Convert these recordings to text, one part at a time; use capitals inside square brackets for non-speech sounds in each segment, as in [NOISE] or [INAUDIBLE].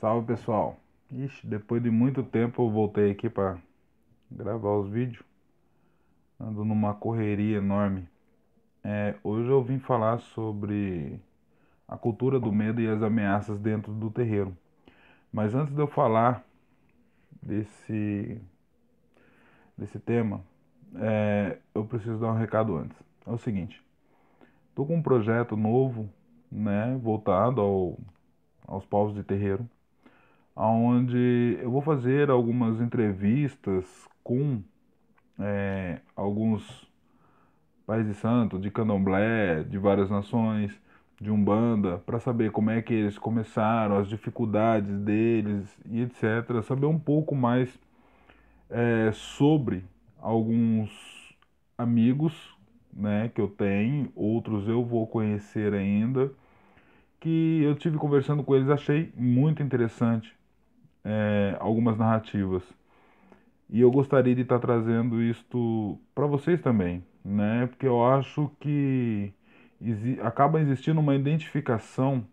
Salve pessoal! Ixi, depois de muito tempo eu voltei aqui para gravar os vídeos. Ando numa correria enorme. É, hoje eu vim falar sobre a cultura do medo e as ameaças dentro do terreiro. Mas antes de eu falar desse, desse tema, é, eu preciso dar um recado antes. É o seguinte, estou com um projeto novo, né, voltado ao, aos povos de terreiro onde eu vou fazer algumas entrevistas com é, alguns pais de santo, de candomblé, de várias nações, de umbanda, para saber como é que eles começaram, as dificuldades deles e etc. Saber um pouco mais é, sobre alguns amigos né, que eu tenho, outros eu vou conhecer ainda, que eu tive conversando com eles, achei muito interessante é, algumas narrativas. E eu gostaria de estar trazendo isto para vocês também, né? Porque eu acho que exi acaba existindo uma identificação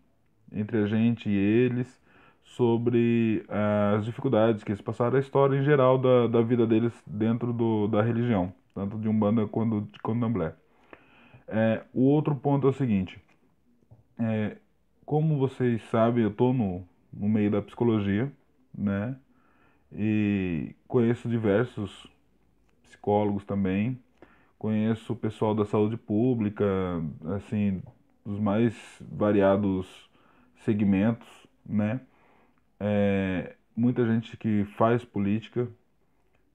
entre a gente e eles sobre uh, as dificuldades que eles passaram, a história em geral da, da vida deles dentro do, da religião, tanto de Umbanda quanto de Candomblé. É, o outro ponto é o seguinte, é, como vocês sabem, eu estou no, no meio da psicologia, né? E conheço diversos psicólogos também. Conheço o pessoal da saúde pública, assim, dos mais variados segmentos, né? É, muita gente que faz política,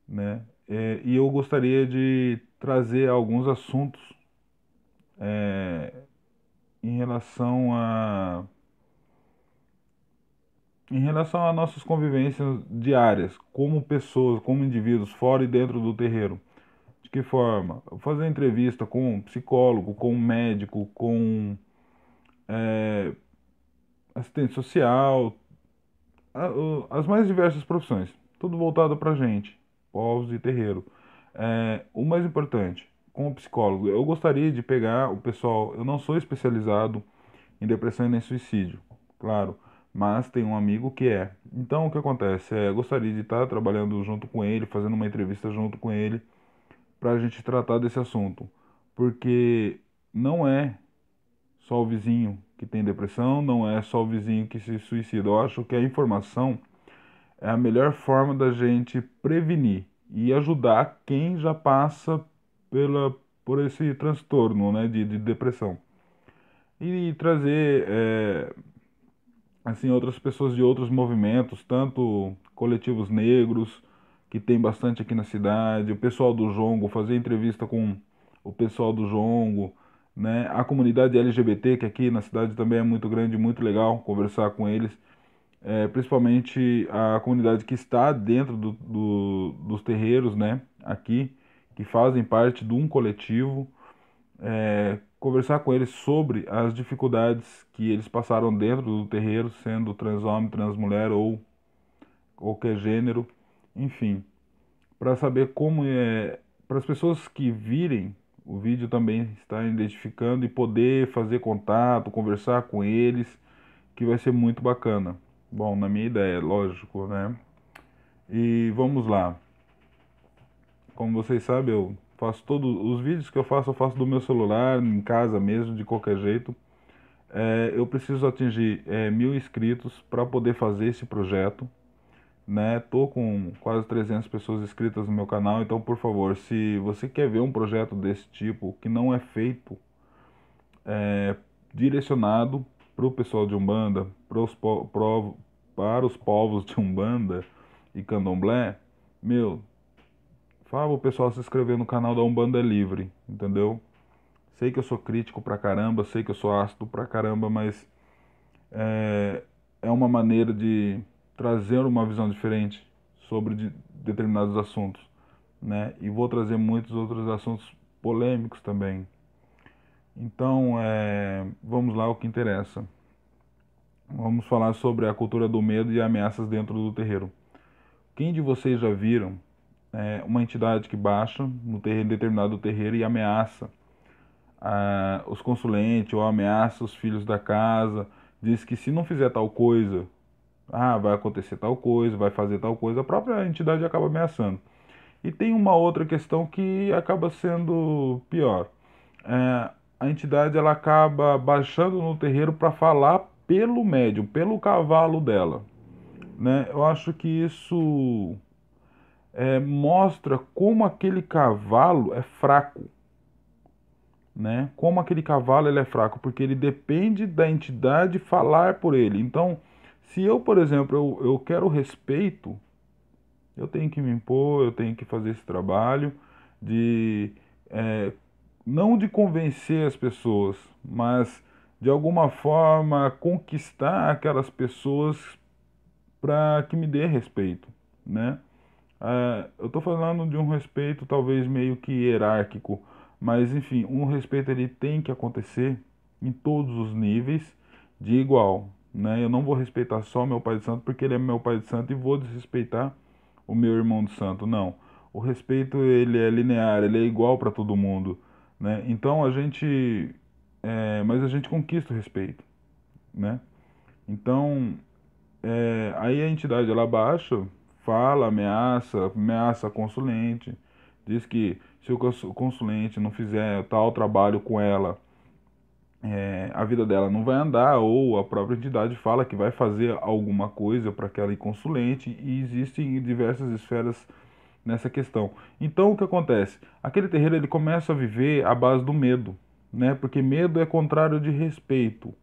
né? É, e eu gostaria de trazer alguns assuntos é, em relação a em relação às nossas convivências diárias, como pessoas, como indivíduos, fora e dentro do terreiro. De que forma? Fazer entrevista com um psicólogo, com um médico, com é, assistente social, as mais diversas profissões. Tudo voltado para gente, povos e terreiro. É, o mais importante, com o psicólogo, eu gostaria de pegar o pessoal. Eu não sou especializado em depressão e nem suicídio, claro mas tem um amigo que é. Então o que acontece? É, gostaria de estar trabalhando junto com ele, fazendo uma entrevista junto com ele, para a gente tratar desse assunto. Porque não é só o vizinho que tem depressão, não é só o vizinho que se suicida. Eu acho que a informação é a melhor forma da gente prevenir e ajudar quem já passa pela, por esse transtorno né, de, de depressão. E trazer. É, assim outras pessoas de outros movimentos, tanto coletivos negros, que tem bastante aqui na cidade, o pessoal do Jongo, fazer entrevista com o pessoal do Jongo, né? A comunidade LGBT, que aqui na cidade também é muito grande, muito legal conversar com eles, é, principalmente a comunidade que está dentro do, do, dos terreiros, né? Aqui, que fazem parte de um coletivo, é, conversar com eles sobre as dificuldades que eles passaram dentro do terreiro, sendo trans homem, trans mulher ou qualquer gênero, enfim, para saber como é, para as pessoas que virem o vídeo também estar identificando e poder fazer contato, conversar com eles, que vai ser muito bacana. Bom, na minha ideia, lógico, né? E vamos lá. Como vocês sabem, eu Faço todos os vídeos que eu faço, eu faço do meu celular, em casa mesmo, de qualquer jeito. É, eu preciso atingir é, mil inscritos para poder fazer esse projeto. Né? Tô com quase 300 pessoas inscritas no meu canal, então por favor, se você quer ver um projeto desse tipo que não é feito é, direcionado para o pessoal de Umbanda, pros, pro, para os povos de Umbanda e Candomblé, meu, Fala o pessoal se inscrever no canal da Umbanda Livre, entendeu? Sei que eu sou crítico pra caramba, sei que eu sou ácido pra caramba, mas é, é uma maneira de trazer uma visão diferente sobre de, determinados assuntos, né? E vou trazer muitos outros assuntos polêmicos também. Então, é, vamos lá o que interessa. Vamos falar sobre a cultura do medo e ameaças dentro do terreiro. Quem de vocês já viram é, uma entidade que baixa no determinado terreiro e ameaça os consulentes ou ameaça os filhos da casa, diz que se não fizer tal coisa, Ah, vai acontecer tal coisa, vai fazer tal coisa, a própria entidade acaba ameaçando. E tem uma outra questão que acaba sendo pior. É, a entidade ela acaba baixando no terreiro para falar pelo médium, pelo cavalo dela. Né? Eu acho que isso é, mostra como aquele cavalo é fraco. Né? Como aquele cavalo ele é fraco, porque ele depende da entidade falar por ele. Então, se eu, por exemplo, eu, eu quero respeito, eu tenho que me impor, eu tenho que fazer esse trabalho de é, não de convencer as pessoas, mas de alguma forma conquistar aquelas pessoas para que me dê respeito, né? É, eu estou falando de um respeito talvez meio que hierárquico, mas enfim, um respeito ele tem que acontecer em todos os níveis de igual, né? Eu não vou respeitar só meu pai de santo porque ele é meu pai de santo e vou desrespeitar o meu irmão de santo, não. O respeito ele é linear, ele é igual para todo mundo, né? Então a gente, é, mas a gente conquista o respeito, né? Então é, aí a entidade ela baixa fala, ameaça, ameaça consulente, diz que se o consulente não fizer tal trabalho com ela, é, a vida dela não vai andar, ou a própria entidade fala que vai fazer alguma coisa para aquela consulente, e existem diversas esferas nessa questão. Então o que acontece? Aquele terreiro ele começa a viver à base do medo, né? Porque medo é contrário de respeito.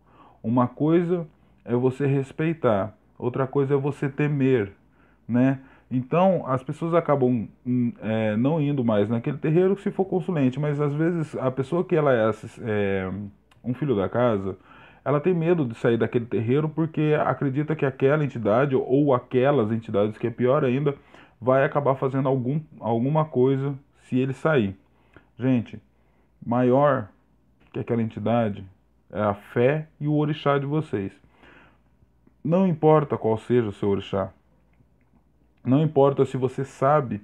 Uma coisa é você respeitar, outra coisa é você temer, né? Então as pessoas acabam hum, é, não indo mais naquele terreiro se for consulente, mas às vezes a pessoa que ela é, é um filho da casa, ela tem medo de sair daquele terreiro porque acredita que aquela entidade ou aquelas entidades, que é pior ainda, vai acabar fazendo algum, alguma coisa se ele sair. Gente, maior que aquela entidade é a fé e o orixá de vocês. Não importa qual seja o seu orixá, não importa se você sabe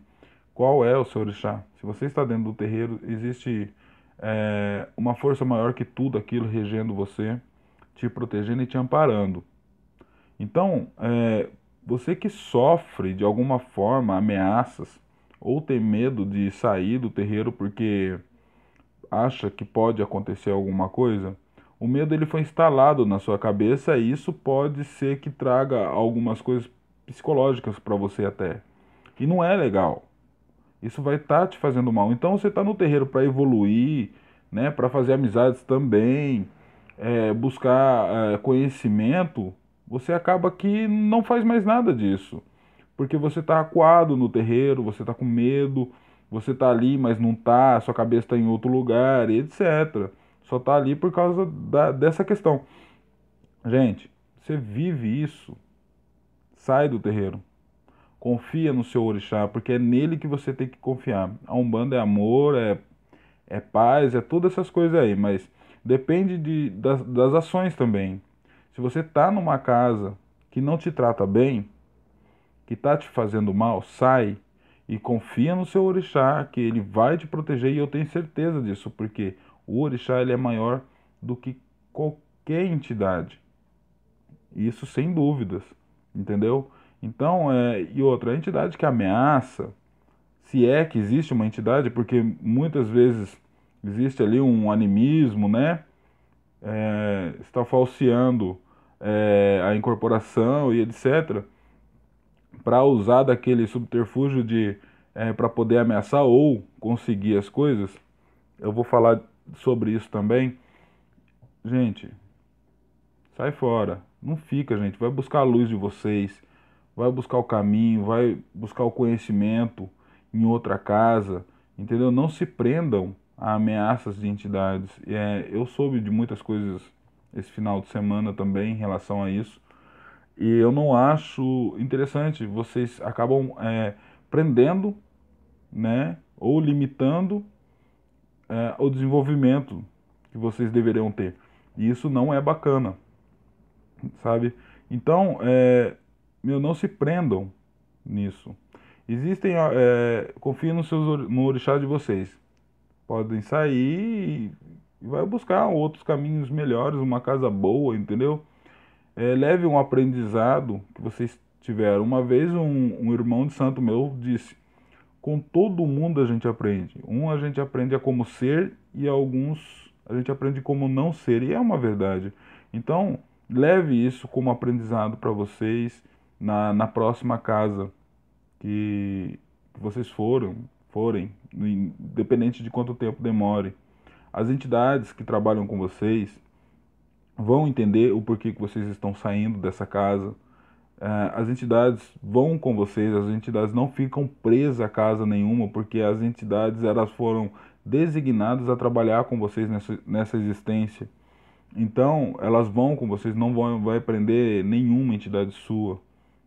qual é o seu orixá. Se você está dentro do terreiro, existe é, uma força maior que tudo aquilo regendo você, te protegendo e te amparando. Então, é, você que sofre de alguma forma ameaças ou tem medo de sair do terreiro porque acha que pode acontecer alguma coisa, o medo ele foi instalado na sua cabeça e isso pode ser que traga algumas coisas psicológicas para você até. E não é legal. Isso vai estar tá te fazendo mal. Então você está no terreiro para evoluir, né, para fazer amizades também, é, buscar é, conhecimento. Você acaba que não faz mais nada disso. Porque você está acuado no terreiro, você está com medo, você está ali, mas não está, sua cabeça está em outro lugar, etc. Só está ali por causa da, dessa questão. Gente, você vive isso Sai do terreiro. Confia no seu orixá, porque é nele que você tem que confiar. A Umbanda é amor, é, é paz, é todas essas coisas aí, mas depende de, das, das ações também. Se você está numa casa que não te trata bem, que está te fazendo mal, sai e confia no seu orixá, que ele vai te proteger e eu tenho certeza disso, porque o orixá ele é maior do que qualquer entidade. Isso sem dúvidas entendeu? Então, é, e outra, a entidade que ameaça, se é que existe uma entidade, porque muitas vezes existe ali um animismo, né? É, está falseando é, a incorporação e etc. Para usar daquele subterfúgio de é, para poder ameaçar ou conseguir as coisas. Eu vou falar sobre isso também. Gente, sai fora. Não fica, gente. Vai buscar a luz de vocês. Vai buscar o caminho, vai buscar o conhecimento em outra casa. Entendeu? Não se prendam a ameaças de entidades. É, eu soube de muitas coisas esse final de semana também em relação a isso. E eu não acho interessante. Vocês acabam é, prendendo, né? Ou limitando é, o desenvolvimento que vocês deveriam ter. E isso não é bacana sabe? Então, é, meu, não se prendam nisso. Existem, é, confiem no, seus, no orixá de vocês. Podem sair e vai buscar outros caminhos melhores, uma casa boa, entendeu? É, leve um aprendizado que vocês tiveram. Uma vez um, um irmão de santo meu disse: com todo mundo a gente aprende. Um a gente aprende a como ser e alguns a gente aprende como não ser. E é uma verdade. Então, leve isso como aprendizado para vocês na, na próxima casa que vocês foram, forem, independente de quanto tempo demore. As entidades que trabalham com vocês vão entender o porquê que vocês estão saindo dessa casa. É, as entidades vão com vocês, as entidades não ficam presas a casa nenhuma, porque as entidades elas foram designadas a trabalhar com vocês nessa, nessa existência. Então, elas vão com vocês, não vão vai prender nenhuma entidade sua,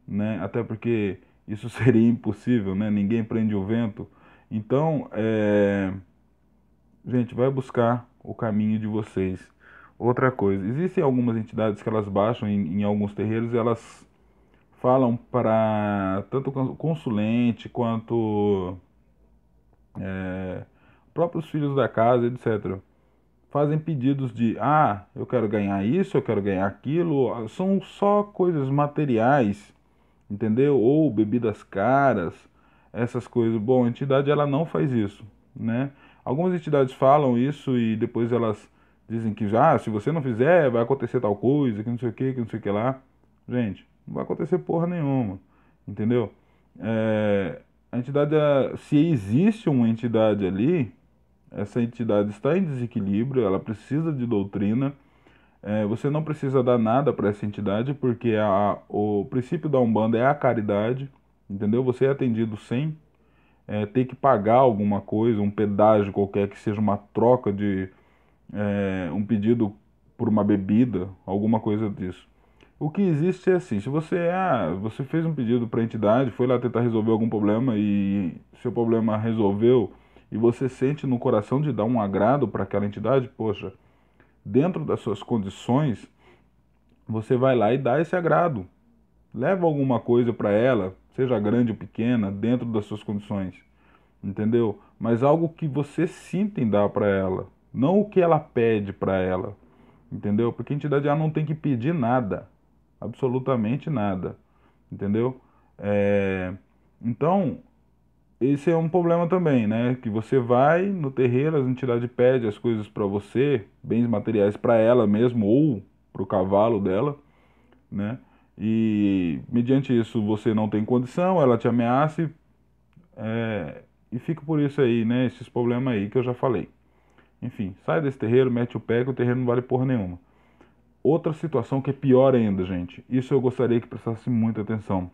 né? Até porque isso [LAUGHS] seria impossível, né? Ninguém prende o vento. Então, é... gente, vai buscar o caminho de vocês. Outra coisa, existem algumas entidades que elas baixam em, em alguns terreiros e elas falam para tanto consulente quanto é, próprios filhos da casa, etc. Fazem pedidos de, ah, eu quero ganhar isso, eu quero ganhar aquilo. São só coisas materiais, entendeu? Ou bebidas caras, essas coisas. Bom, a entidade ela não faz isso, né? Algumas entidades falam isso e depois elas dizem que já, ah, se você não fizer, vai acontecer tal coisa, que não sei o que, que não sei o que lá. Gente, não vai acontecer porra nenhuma, entendeu? É, a entidade, se existe uma entidade ali, essa entidade está em desequilíbrio, ela precisa de doutrina. É, você não precisa dar nada para essa entidade, porque a, o princípio da Umbanda é a caridade, entendeu? Você é atendido sem é, ter que pagar alguma coisa, um pedágio qualquer, que seja uma troca de é, um pedido por uma bebida, alguma coisa disso. O que existe é assim, se você ah, você fez um pedido para a entidade, foi lá tentar resolver algum problema e seu problema resolveu, e você sente no coração de dar um agrado para aquela entidade, poxa, dentro das suas condições, você vai lá e dá esse agrado. Leva alguma coisa para ela, seja grande ou pequena, dentro das suas condições. Entendeu? Mas algo que você sinta em dar para ela, não o que ela pede para ela. Entendeu? Porque a entidade ela não tem que pedir nada, absolutamente nada. Entendeu? É... Então, esse é um problema também, né? Que você vai no terreiro, as entidades pedem as coisas para você, bens materiais para ela mesmo ou para o cavalo dela, né? E mediante isso você não tem condição, ela te ameaça é, e fica por isso aí, né? Esses problemas aí que eu já falei. Enfim, sai desse terreiro, mete o pé que o terreiro não vale porra nenhuma. Outra situação que é pior ainda, gente. Isso eu gostaria que prestasse muita atenção.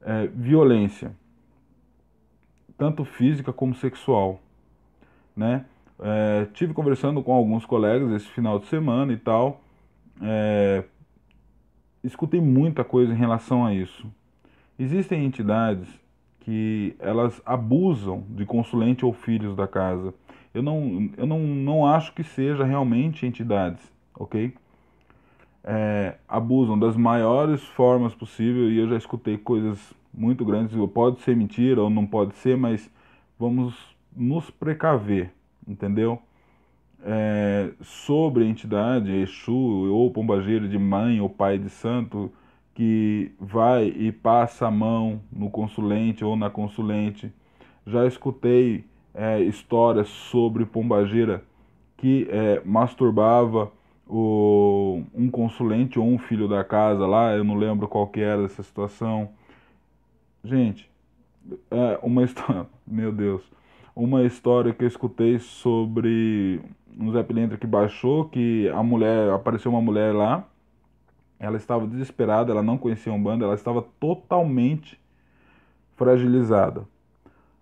É, violência tanto física como sexual, né? É, tive conversando com alguns colegas esse final de semana e tal, é, escutei muita coisa em relação a isso. Existem entidades que elas abusam de consulente ou filhos da casa. Eu não, eu não, não acho que seja realmente entidades, ok? É, abusam das maiores formas possíveis e eu já escutei coisas muito grandes. Pode ser mentira ou não pode ser, mas vamos nos precaver, entendeu? É, sobre a entidade Exu ou Pombageiro de mãe ou pai de santo que vai e passa a mão no consulente ou na consulente. Já escutei é, histórias sobre Pombagira que é, masturbava o, um consulente ou um filho da casa lá, eu não lembro qual que era essa situação. Gente, é uma história, [LAUGHS] meu Deus, uma história que eu escutei sobre um Zé Pilintra que baixou, que a mulher, apareceu uma mulher lá, ela estava desesperada, ela não conhecia um bando, ela estava totalmente fragilizada.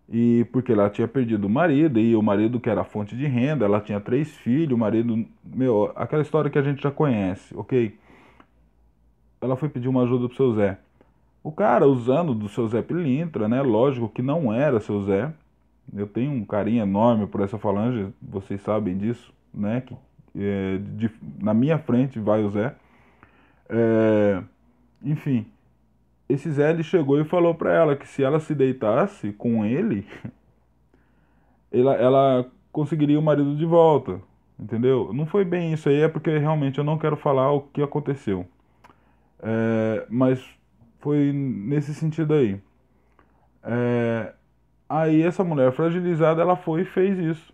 E porque ela tinha perdido o marido, e o marido que era fonte de renda, ela tinha três filhos, o marido, meu, aquela história que a gente já conhece, ok? Ela foi pedir uma ajuda pro seu Zé. O cara usando do seu Zé Pilintra, né? Lógico que não era seu Zé. Eu tenho um carinho enorme por essa falange, vocês sabem disso, né? Que, é, de, na minha frente vai o Zé. É, enfim, esse Zé ele chegou e falou para ela que se ela se deitasse com ele, [LAUGHS] ela, ela conseguiria o marido de volta, entendeu? Não foi bem isso aí, é porque realmente eu não quero falar o que aconteceu. É, mas foi nesse sentido aí. É, aí essa mulher fragilizada, ela foi e fez isso.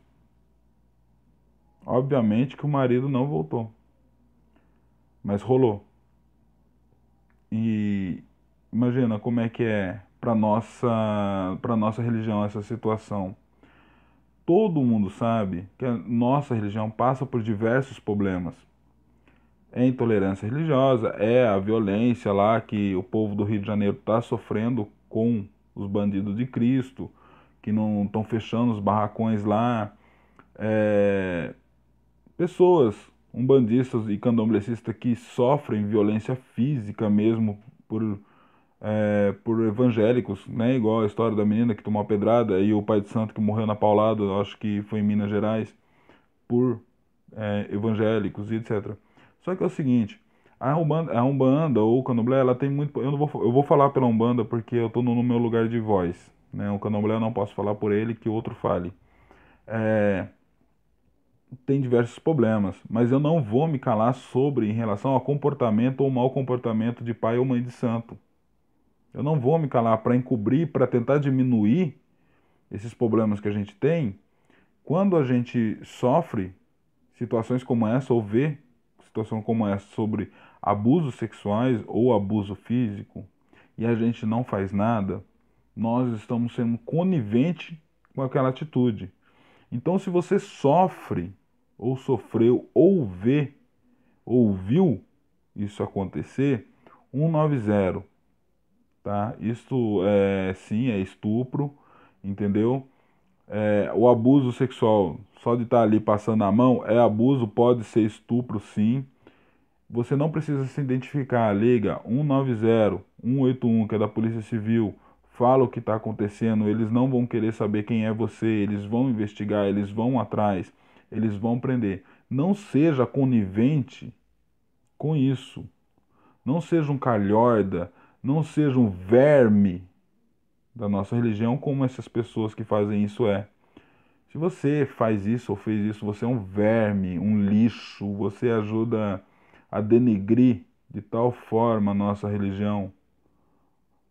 Obviamente que o marido não voltou. Mas rolou. E imagina como é que é para nossa para nossa religião essa situação. Todo mundo sabe que a nossa religião passa por diversos problemas. É intolerância religiosa, é a violência lá que o povo do Rio de Janeiro está sofrendo com os bandidos de Cristo, que não estão fechando os barracões lá. É, pessoas umbandistas e candomblecistas que sofrem violência física mesmo por, é, por evangélicos, né? Igual a história da menina que tomou uma pedrada e o pai de santo que morreu na paulada, acho que foi em Minas Gerais, por é, evangélicos e etc. Só que é o seguinte, a Umbanda, a Umbanda ou o Candomblé, ela tem muito... Eu, não vou, eu vou falar pela Umbanda porque eu estou no, no, meu lugar de voz. Né? O Candomblé eu não posso falar por ele, que outro fale. É, tem diversos problemas, mas eu não vou me calar sobre em relação ao comportamento ou mau comportamento de pai ou mãe de santo. Eu não vou me calar para encobrir, para tentar diminuir esses problemas que a gente tem. Quando a gente sofre situações como essa ou vê situação como essa sobre abusos sexuais ou abuso físico e a gente não faz nada, nós estamos sendo conivente com aquela atitude. Então, se você sofre, ou sofreu, ou vê, ou viu isso acontecer, 190, tá? Isto é sim, é estupro, entendeu? É, o abuso sexual, só de estar ali passando a mão, é abuso, pode ser estupro sim. Você não precisa se identificar, liga 190, 181, que é da Polícia Civil, fala o que está acontecendo, eles não vão querer saber quem é você, eles vão investigar, eles vão atrás, eles vão prender. Não seja conivente com isso. Não seja um calhorda, não seja um verme da nossa religião como essas pessoas que fazem isso é. Se você faz isso ou fez isso, você é um verme, um lixo, você ajuda a denegrir de tal forma a nossa religião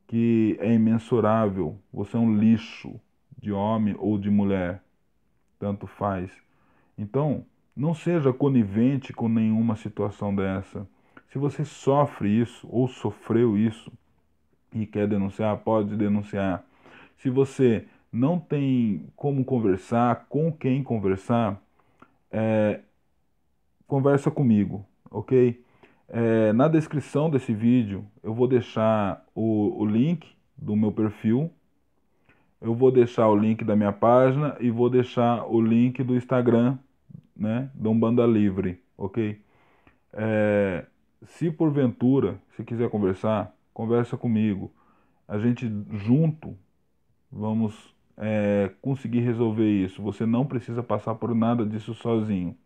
que é imensurável. Você é um lixo de homem ou de mulher, tanto faz. Então, não seja conivente com nenhuma situação dessa. Se você sofre isso ou sofreu isso e quer denunciar, pode denunciar. Se você não tem como conversar, com quem conversar, é, conversa comigo, ok? É, na descrição desse vídeo eu vou deixar o, o link do meu perfil, eu vou deixar o link da minha página e vou deixar o link do Instagram, né, do Umbanda Livre, ok? É, se porventura, se quiser conversar, conversa comigo. A gente junto vamos é, conseguir resolver isso. Você não precisa passar por nada disso sozinho.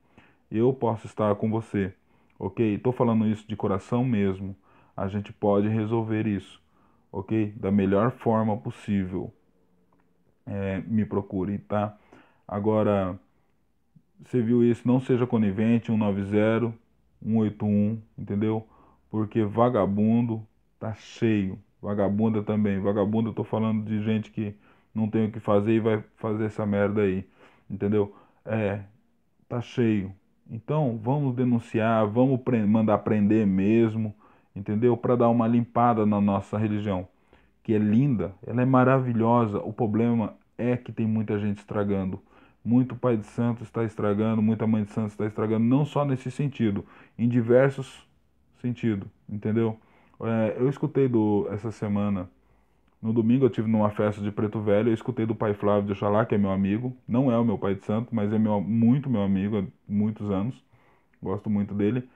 Eu posso estar com você ok? Estou falando isso de coração mesmo. A gente pode resolver isso, ok? Da melhor forma possível. É, me procure, tá? Agora, você viu isso? Não seja conivente, 190, 181, entendeu? Porque vagabundo tá cheio. Vagabunda também. Vagabunda, eu tô falando de gente que não tem o que fazer e vai fazer essa merda aí, entendeu? É, tá cheio. Então, vamos denunciar, vamos mandar prender mesmo, entendeu? Para dar uma limpada na nossa religião, que é linda, ela é maravilhosa. O problema é que tem muita gente estragando. Muito pai de santo está estragando, muita mãe de santo está estragando, não só nesse sentido, em diversos sentidos, entendeu? É, eu escutei do, essa semana no domingo eu tive numa festa de Preto Velho, eu escutei do pai Flávio de Oxalá, que é meu amigo, não é o meu pai de santo, mas é meu, muito meu amigo há muitos anos, gosto muito dele.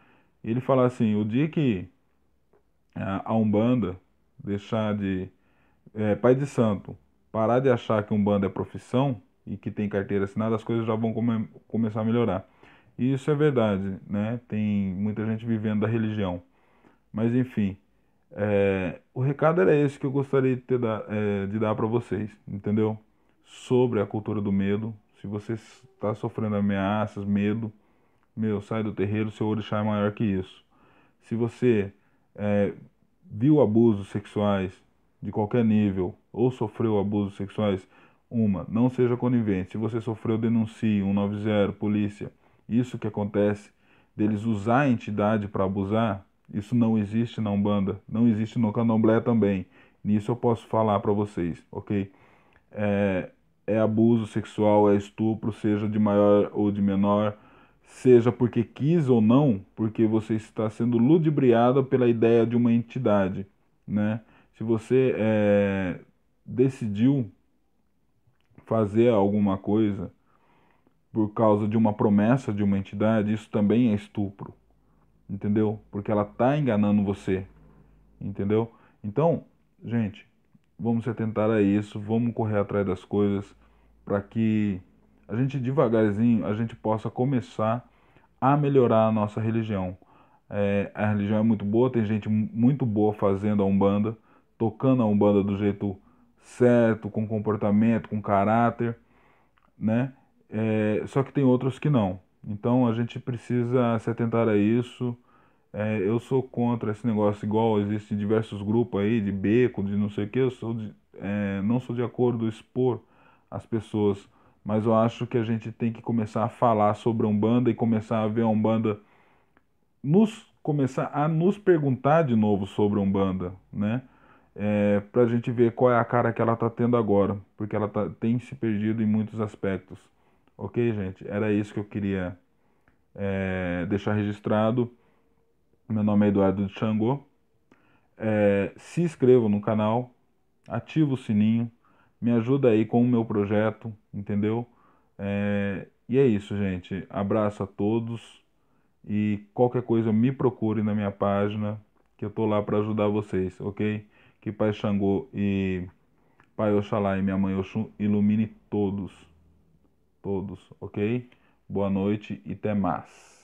E ele fala assim, o dia que a Umbanda deixar de... É, pai de santo, parar de achar que Umbanda é profissão e que tem carteira assinada, as coisas já vão come, começar a melhorar. E isso é verdade, né? Tem muita gente vivendo da religião. Mas enfim, é, o recado era esse que eu gostaria de, ter, é, de dar para vocês, entendeu? Sobre a cultura do medo. Se você está sofrendo ameaças, medo, meu, sai do terreiro, seu orixá é maior que isso. Se você é, viu abusos sexuais de qualquer nível ou sofreu abusos sexuais, uma, não seja conivente. Se você sofreu, denuncie 190, polícia. Isso que acontece deles usar a entidade para abusar, isso não existe na Umbanda, não existe no Candomblé também. Nisso eu posso falar para vocês, ok? É, é abuso sexual, é estupro, seja de maior ou de menor, seja porque quis ou não, porque você está sendo ludibriada pela ideia de uma entidade, né? Se você é, decidiu fazer alguma coisa por causa de uma promessa de uma entidade, isso também é estupro, entendeu? Porque ela está enganando você, entendeu? Então, gente, vamos se atentar a isso, vamos correr atrás das coisas para que a gente devagarzinho a gente possa começar a melhorar a nossa religião. É, a religião é muito boa, tem gente muito boa fazendo a Umbanda, tocando a Umbanda do jeito certo, com comportamento, com caráter, né? É, só que tem outros que não. Então a gente precisa se atentar a isso. É, eu sou contra esse negócio igual existem diversos grupos aí de beco, de não sei o que. Eu sou de, é, não sou de acordo expor as pessoas, mas eu acho que a gente tem que começar a falar sobre a Umbanda e começar a ver a Umbanda nos começar a nos perguntar de novo sobre a Umbanda, né? É, para a gente ver qual é a cara que ela está tendo agora, porque ela tá, tem se perdido em muitos aspectos. Ok, gente? Era isso que eu queria é, deixar registrado. Meu nome é Eduardo de Xangô. É, se inscreva no canal, ativa o sininho, me ajuda aí com o meu projeto, entendeu? É, e é isso, gente. Abraço a todos e qualquer coisa me procure na minha página, que eu tô lá para ajudar vocês, ok? Que Pai Xangô e Pai Oxalá e minha mãe Oxum ilumine todos, todos, ok? Boa noite e até mais.